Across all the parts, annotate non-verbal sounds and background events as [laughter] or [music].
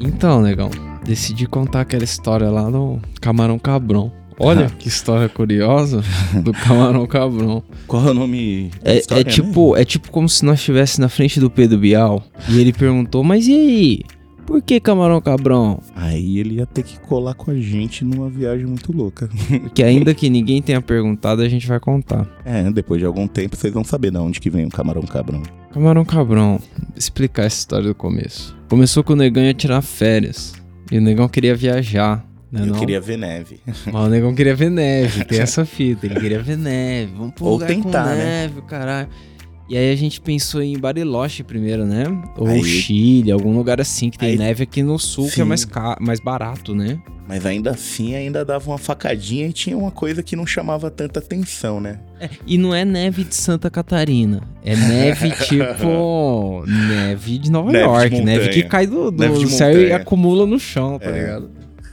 Então, negão, decidi contar aquela história lá do Camarão Cabrão. Olha [laughs] que história curiosa do Camarão Cabrão. Qual é o nome? É, história, é tipo, é tipo como se nós estivéssemos na frente do Pedro Bial e ele perguntou: Mas e aí? Por que Camarão Cabrão? Aí ele ia ter que colar com a gente numa viagem muito louca. [laughs] Porque ainda que ninguém tenha perguntado, a gente vai contar. É, depois de algum tempo vocês vão saber de onde que vem o camarão cabrão. Camarão Cabrão, explicar essa história do começo. Começou com o negão ia tirar férias. E o negão queria viajar. Né, Eu não? queria ver neve. [laughs] Mas o negão queria ver neve, tem essa [laughs] fita. Ele queria ver neve. Vamos pro Ou lugar tentar, com né? neve, caralho. E aí a gente pensou em Bariloche primeiro, né? Ou Aí- Chile, algum lugar assim que tem Aí- neve aqui no sul, que é Sim. mais, ca... mais barato, né? Mas ainda assim, ainda dava uma facadinha e tinha uma coisa que não chamava tanta atenção, né? E não é neve de Santa Catarina. É neve [laughs] tipo. neve de Nova Neve de York. neve montanha. que cai do, do Neve de céu e acumula no chão, tá É. ligado?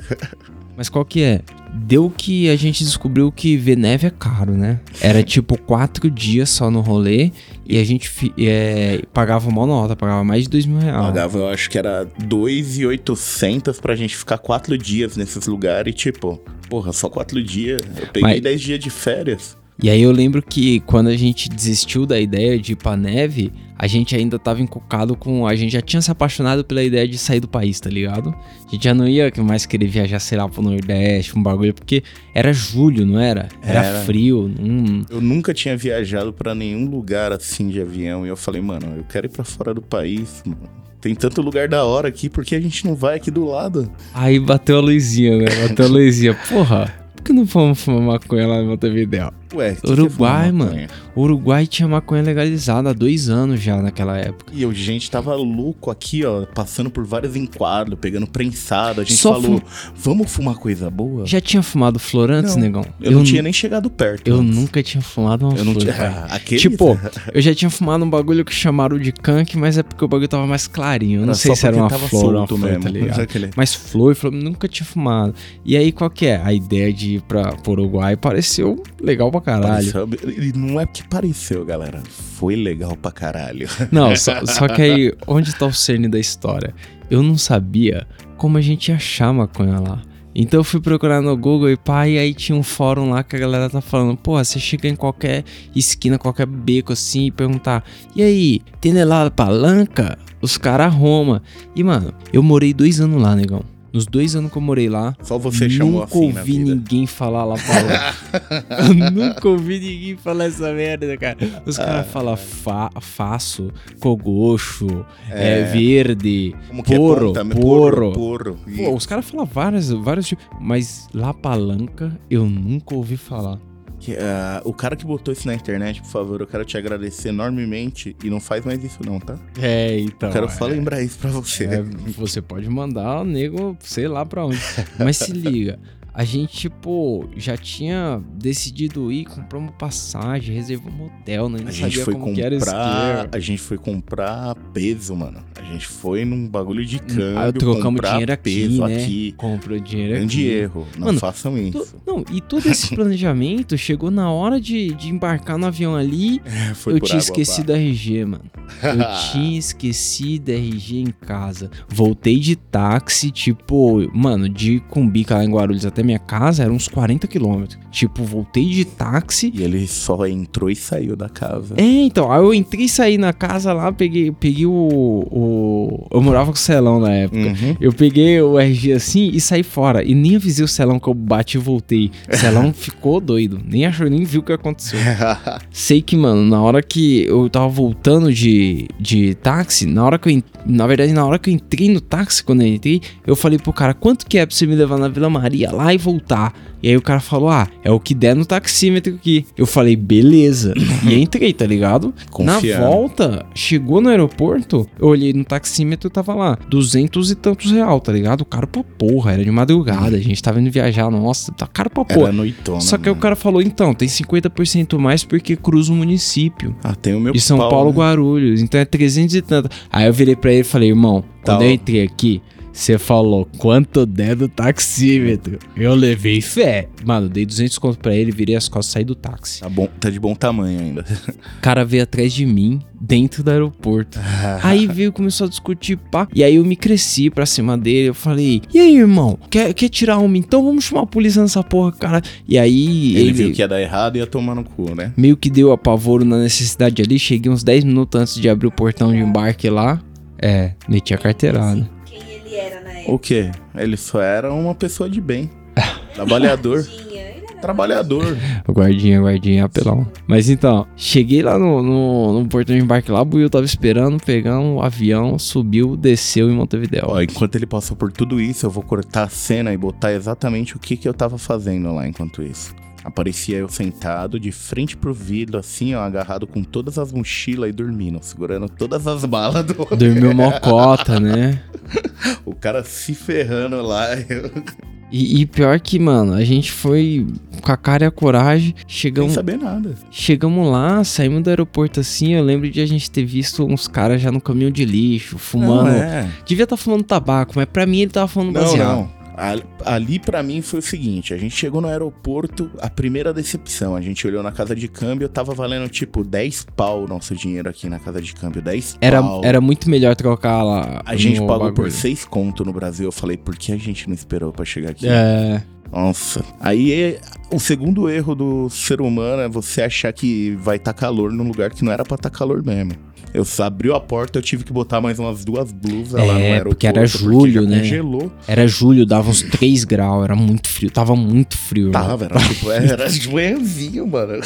[laughs] Mas qual que é? Deu que a gente descobriu que ver neve é caro, né? Era tipo quatro dias só no rolê e a gente é, pagava uma nota, pagava mais de dois mil reais. Pagava, eu acho que era 2,800 pra gente ficar quatro dias nesses lugares e tipo, porra, só quatro dias. Eu peguei Mas- 10 dias de férias. E aí eu lembro que quando a gente desistiu da ideia de ir pra neve, a gente ainda tava encucado com. A gente já tinha se apaixonado pela ideia de sair do país, tá ligado? A gente já não ia mais querer viajar, sei lá, pro Nordeste, um bagulho, porque era julho, não era? Era, Era. frio. Hum. Eu nunca tinha viajado pra nenhum lugar assim de avião e eu falei, mano, eu quero ir pra fora do país, mano. Tem tanto lugar da hora aqui, por que a gente não vai aqui do lado? Aí bateu a luzinha, né? Bateu a luzinha. Porra, por que não vamos fumar maconha lá no Montevideo? Ué, é Uruguai, mano. Uruguai tinha maconha legalizada há dois anos já naquela época. E a gente tava louco aqui, ó, passando por vários enquadros, pegando prensado. A gente Só falou, vamos fumar coisa boa? Já tinha fumado flor antes, Não, negão? Eu, não tinha nem chegado perto. Eu antes. nunca tinha fumado uma Eu não flor, tinha. Ah, [laughs] Tipo, eu já tinha fumado um bagulho que chamaram de canque, mas é porque o bagulho tava mais clarinho. Eu não sei se era uma flor ou uma flor, mesmo. tá [laughs] ligado? Aquele- Mas flor, flor, nunca tinha fumado. E aí, qual que é? A ideia de ir pra, pro Uruguai pareceu legal pra caralho. Pareceu- E não é que pareceu, galera. Foi legal pra caralho. [laughs] Não, só, só que aí, onde tá o cerne da história? Eu não sabia como a gente ia achar maconha lá. Então eu fui procurar no Google e pá, e aí tinha um fórum lá que a galera tá falando, porra, você chega em qualquer esquina, qualquer beco assim e perguntar, e aí, tem lá palanca? Os caras Roma. E mano, eu morei dois anos lá, negão. Nos dois anos que eu morei lá, Só você chamou nunca assim na ouvi ninguém falar lá [laughs] eu nunca ouvi ninguém falar essa merda, cara. Os Ah, caras falam fa faço, cogocho, é, É. verde, que porro, é porro. porro. Pô, os caras falam vários, vários tipos, mas lá palanca eu nunca ouvi falar. Que, ah, o cara que botou isso na internet, por favor, eu quero te agradecer enormemente e não faz mais isso não, tá? É, então. Eu quero é, só lembrar isso pra você. é, você pode mandar o nego, sei lá pra onde. Mas se liga, a gente, tipo, já tinha decidido ir, comprar uma passagem, reservar um hotel, né? A gente foi comprar, a gente foi comprar peso, mano. A gente foi num bagulho de câmbio, Ah, trocamos dinheiro aqui, peso né? aqui. Comprou dinheiro Grande aqui. erro, não Mano, façam isso. Não, e todo esse [laughs] planejamento chegou na hora de, de embarcar no avião ali. Foi eu tinha água esquecido a RG, mano. Eu [laughs] tinha esquecido a RG em casa. Voltei de táxi, tipo, mano, de Cumbica lá em Guarulhos até minha casa eram uns 40 quilômetros. Tipo, voltei de táxi. E ele só entrou e saiu da casa. É, então, aí eu entrei e saí na casa lá, peguei, peguei o, o. Eu morava com o Celão na época. Uhum. Eu peguei o RG assim e saí fora. E nem avisei o Celão que eu bati e voltei. O [laughs] Celão ficou doido. Nem achou, nem viu o que aconteceu. [laughs] Sei que, mano, na hora que eu tava voltando de, de táxi, na hora que eu. Na verdade, na hora que eu entrei no táxi, quando eu entrei, eu falei pro cara, quanto que é pra você me levar na Vila Maria lá e voltar? E aí o cara falou, ah, é o que der no taxímetro aqui. Eu falei, beleza. [coughs] e entrei, tá ligado? Confiando. Na volta, chegou no aeroporto, eu olhei no taxímetro e tava lá, duzentos e tantos real, tá ligado? Caro pra porra, era de madrugada, a gente tava indo viajar, nossa, tá caro pra porra. Era noitona. Só que aí o mano. cara falou, então, tem 50% mais porque cruza o município. Ah, tem o meu De São pau, Paulo, né? Guarulhos. Então é 300 e tanto. Aí eu virei pra ele e falei, irmão, Tá, quando eu entrei aqui, Você falou, quanto der do taxímetro? Eu levei fé. Mano, dei 200 conto pra ele, virei as costas e saí do táxi. Tá, bom, tá de bom tamanho ainda. [laughs] O cara veio atrás de mim, dentro do aeroporto. aí veio, começou a discutir, pá. E aí eu me cresci pra cima dele. Eu falei, e aí, irmão? Quer, quer tirar uma? Então vamos chamar a polícia nessa porra, cara. E aí ele, ele viu que ia dar errado e ia tomar no cu, né? Meio que deu apavoro na necessidade ali. Cheguei uns 10 minutos antes de abrir o portão de embarque lá. É, meti a carteirada. O quê? Ele só era uma pessoa de bem. [laughs] Trabalhador. Trabalhador. O guardinha, guardinha, apelão. Mas então, cheguei lá no, no, no portão de embarque lá, o Buiu tava esperando, pegamos o avião, subiu, desceu em Montevideo. Ó, enquanto ele passou por tudo isso, eu vou cortar a cena e botar exatamente o que, que eu tava fazendo lá enquanto isso. Aparecia eu sentado de frente pro vidro, assim, ó, agarrado com todas as mochilas e dormindo, segurando todas as malas do. [laughs] Dormiu mocota, [laughs] né? O cara se ferrando lá. eu- E, e pior que, mano, a gente foi com a cara e a coragem, Sem chegamos, saber nada. chegamos lá, saímos do aeroporto assim, eu lembro de a gente ter visto uns caras já no caminhão de lixo, fumando. Não, é. Devia estar fumando tabaco, mas pra mim ele tava falando Não, baseado. não. Ali, para mim foi o seguinte, a gente chegou no aeroporto, a primeira decepção, a gente olhou na casa de câmbio, tava valendo tipo 10 pau o nosso dinheiro aqui na casa de câmbio, 10 Era, pau. era muito melhor trocar lá. A gente pagou por bagulho. 6 conto no Brasil, eu falei, por que a gente não esperou pra chegar aqui? É. Nossa. Aí é- o segundo erro do ser humano é você achar que vai estar calor num lugar que não era pra estar calor mesmo. Eu só abriu a porta, eu tive que botar mais umas duas blusas lá no É, aeroporto. porque era julho, já né? Congelou. Era julho, dava uns 3 graus, era muito frio, tava muito frio. irmão. Tava, era [laughs] tipo, era de manhãzinho, mano.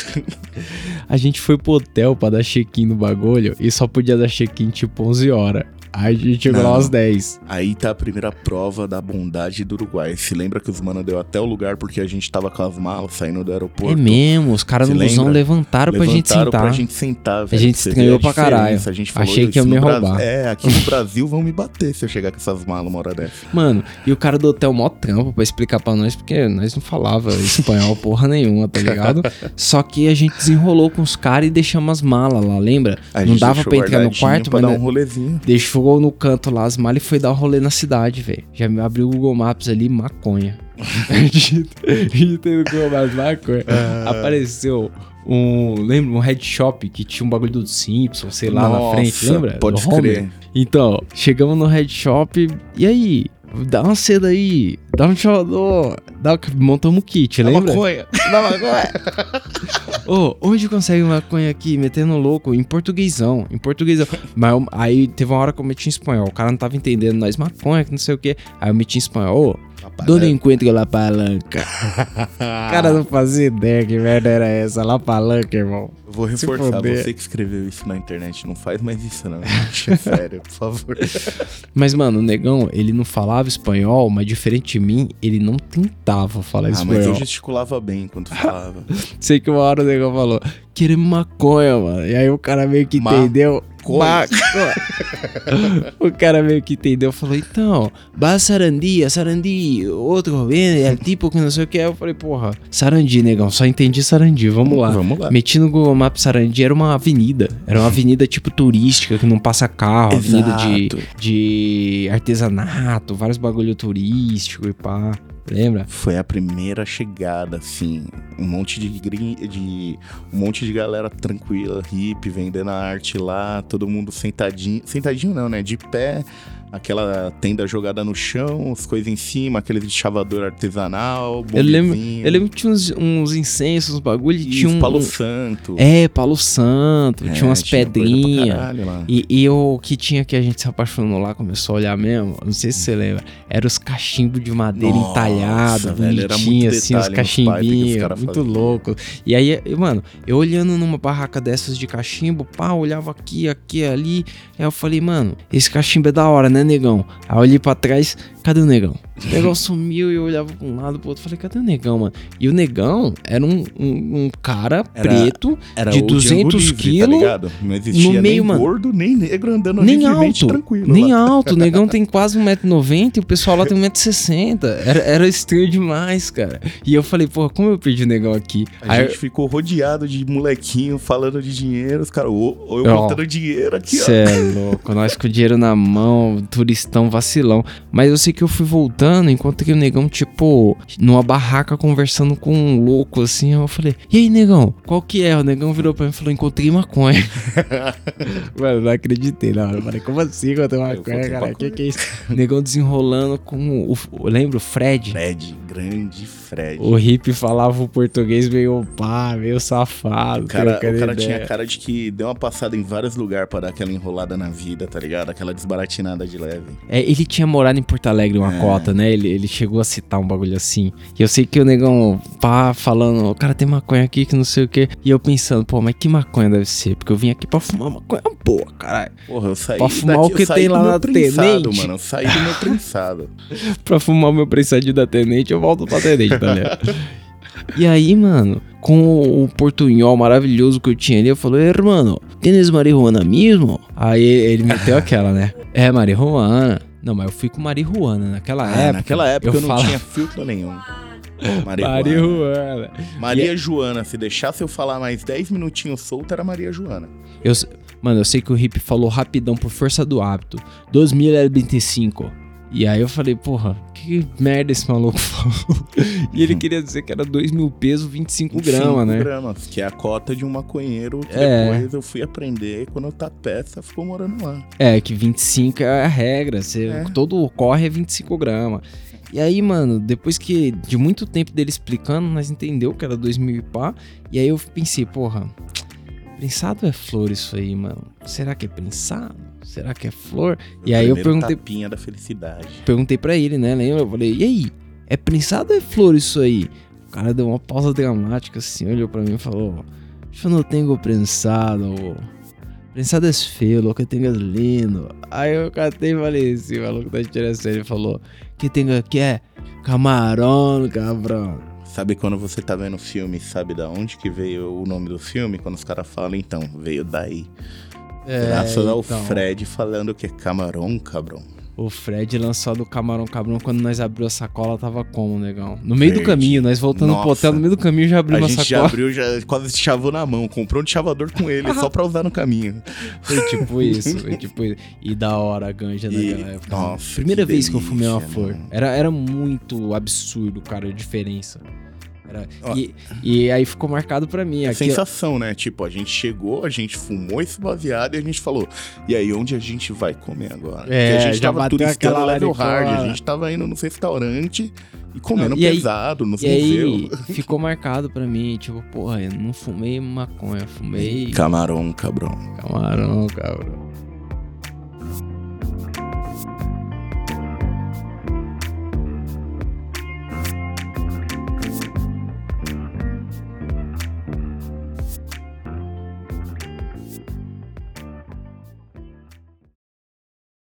A gente foi pro hotel pra dar check-in no bagulho e só podia dar check-in tipo 11 horas. Aí a gente chegou lá Não. às 10. Aí tá a primeira prova da bondade do Uruguai. Se lembra que os mano deu até o lugar porque a gente tava com as malas saindo do aeroporto. É mesmo, os caras no busão lembra? levantaram pra gente Levantaram sentar. pra gente sentar, velho. gente Você a pra caralho. A gente falou Achei que ia me Brasil. roubar. É, aqui no Brasil vão me bater se eu chegar com essas malas uma hora dessa. Mano, e o cara do hotel mó trampo pra explicar pra nós, porque nós não falava espanhol porra nenhuma, tá ligado? [laughs] Só que a gente desenrolou com os caras e deixamos as malas lá, lembra? A não dava pra entrar no quarto, pra mas dar um rolezinho. deixou no canto lá as malas e foi dar um rolê na cidade, velho. Já me abriu o Google Maps ali, maconha. [laughs] Digitei no Google Maps, maconha. Ah. Apareceu um, lembra, um head shop que tinha um bagulho do Simpsons, sei lá, na Nossa, frente, lembra? Pode crer. Então, chegamos no head shop, e aí? Dá uma seda aí, dá um chamador, dá, montamos o kit, lembra? Maconha. Da maconha. [laughs] Ô, onde consegue maconha aqui? Metendo louco, em portuguesão, em portuguesão. Mas eu- aí teve uma hora que eu meti em espanhol, o cara não tava entendendo nós, maconha, que não sei o que. Aí eu meti em espanhol, ô, Donde encontro la palanca? O [laughs] cara não fazia ideia que merda era essa, la palanca, irmão. Eu vou reforçar, você que escreveu isso na internet, não faz mais isso não, [laughs] sério, por favor. Mas, mano, o negão, ele não falava espanhol, mas diferente de mim, ele não tentava falar Ah, mas espanhol. eu gesticulava bem enquanto falava. [laughs] Sei que uma hora o negão falou, queremos maconha, mano. E aí o cara meio que Ma- entendeu. Maconha. [laughs] o cara meio que entendeu, falou, então, vai Sarandi, Sarandi, outro é tipo que não sei o que. Eu falei, porra, Sarandi, negão, só entendi Sarandi, vamos lá. Vamos lá. Meti no Google Maps Sarandi, era uma avenida. Era uma [laughs] avenida tipo turística, que não passa carro, avenida de, Exato. de artesanato, vários bagulho turístico e pá. Lembra? Foi a primeira chegada, assim. Um monte de, grin- de um monte de galera tranquila, hippie, vendendo a arte lá, todo mundo sentadinho. Sentadinho não, né? De pé, aquela tenda jogada no chão, as coisas em cima, aquele de chavador artesanal, Eu lembro, eu lembro que tinha uns, uns incensos, uns bagulho, e e tinha os um... Palo Santo. É, Palo Santo, É, tinha umas pedrinhas. E, e o que tinha que a gente se apaixonou lá, começou a olhar mesmo, não sei se você lembra, era os cachimbos de madeira Nossa, muito assim, os os cachimbinhos, cara muito louco. E aí, mano, eu olhando numa barraca dessas de cachimbo, pá, olhava aqui, aqui, ali, aí eu falei, mano, esse cachimbo é da hora, né, negão? Aí eu olhei pra trás, cadê o negão? O negão sumiu e eu olhava pra um lado pro outro. Falei, cadê o negão, mano? E o negão era um, um, um cara Era- preto Era de o 200 Django Livre, quilos. Tá? Não existia no meio, nem mano. gordo, nem negro andando nem alto, tranquilo. nem lá. alto. O negão tem quase 1,90m e o pessoal lá tem 1,60m. Era, era estranho demais, cara. E eu falei, porra, como eu perdi o negão aqui? A Aí, gente ficou rodeado de molequinho falando de dinheiro, os caras, ô, eu botando dinheiro aqui, ó. Cê é [laughs] louco, nós com o dinheiro na mão, turistão vacilão. Mas eu sei que eu fui voltando, encontrei o negão, tipo, numa barraca conversando com um louco assim. Eu falei, e aí, negão, qual que é? O negão virou pra mim e falou, encontrei maconha. [laughs] Mano, não acreditei, não. Eu falei, como assim encontrei maconha, cara? maconha. Que que é isso? negão desenrolando com o. o lembra o Fred? Fred, grande Fred. O hippie falava o português meio pá, meio safado. O cara, o cara tinha cara de que deu uma passada em vários lugares pra dar aquela enrolada na vida, tá ligado? Aquela desbaratinada de leve. É, ele tinha morado em Porto Alegre uma É. cota, né? Ele, ele chegou a citar um bagulho assim. E eu sei que o negão, pá, falando, o cara tem maconha aqui que não sei o quê. E eu pensando, pô, mas que maconha deve ser? Porque eu vim aqui pra fumar maconha boa, caralho. Porra, eu saí Pra fumar daqui, o que tem do lá meu na prensado, Tenente. mano. Eu saí do meu prensado. [laughs] Pra fumar o meu prensadinho da tenente, eu volto pra tenente, tá ligado? E aí, mano, com o portunhol maravilhoso que eu tinha ali, eu falei, hermano, tens marihuana mesmo? Aí ele meteu aquela, né? É, marihuana. Não, mas eu fui com marihuana naquela Ah, época. naquela época eu, não falo- tinha filtro nenhum. Marihuana. Marihuana. Maria Joana, se deixasse eu falar mais 10 minutinhos solto, era Maria Joana. Eu, mano, eu sei que o Hip falou rapidão por força do hábito. 2025. E aí eu falei, porra, que merda esse maluco falou. [laughs] e ele queria dizer que era 2 mil pesos, 25 gramas, né? gramas, que é a cota de um maconheiro que É. depois eu fui aprender quando eu tá peça, ficou morando lá. É, que 25 é a regra. Você, É. Todo corre é 25 gramas. E aí, mano, depois que de muito tempo dele explicando, nós entendeu que era 2 mil e pá. E aí eu pensei, porra, prensado é flor isso aí, mano. Será que é prensado? Será que é flor? E aí eu perguntei, tapinha da felicidade. perguntei pra ele, né? Lembra? Eu falei, e aí? É prensado ou é flor isso aí? O cara deu uma pausa dramática assim, olhou pra mim e falou: Eu não tenho prensado. Prensado é feio, que tenho é lindo. Aí eu catei e falei assim, o maluco tá tirando sério. Ele falou: Que tenho aqui é camarão, cabrão. Sabe quando você tá vendo o filme, sabe da onde que veio o nome do filme? Quando os caras falam, então, veio daí. Graças ao então, Fred falando que é camarão, cabrão. O Fred lançou a do camarão, cabrão. Quando nós abriu a sacola, tava como, negão? No meio do caminho, nós voltando pro Nossa. hotel, no meio do caminho já abriu A uma gente já sacola. abriu, já quase chavou na mão. Comprou um chavador com ele, só pra usar no caminho. Foi tipo isso, foi tipo isso. E da hora a ganja E- naquela época. nossa, Primeira que vez que eu fumei uma delícia, flor. mano. Era, era muito absurdo, cara, a diferença. Era- e, e aí ficou marcado pra mim. Aqui, sensação, né? Tipo, a gente chegou, a gente fumou esse baseado e a gente falou, e aí, onde a gente vai comer agora? É, Porque a gente já tava turistando aquela level hard, a gente tava indo nos restaurantes e comendo e aí- pesado, nos aí museus. ficou marcado pra mim, tipo, porra, eu não fumei maconha, fumei Camarão, cabrão. camarão, cabrão.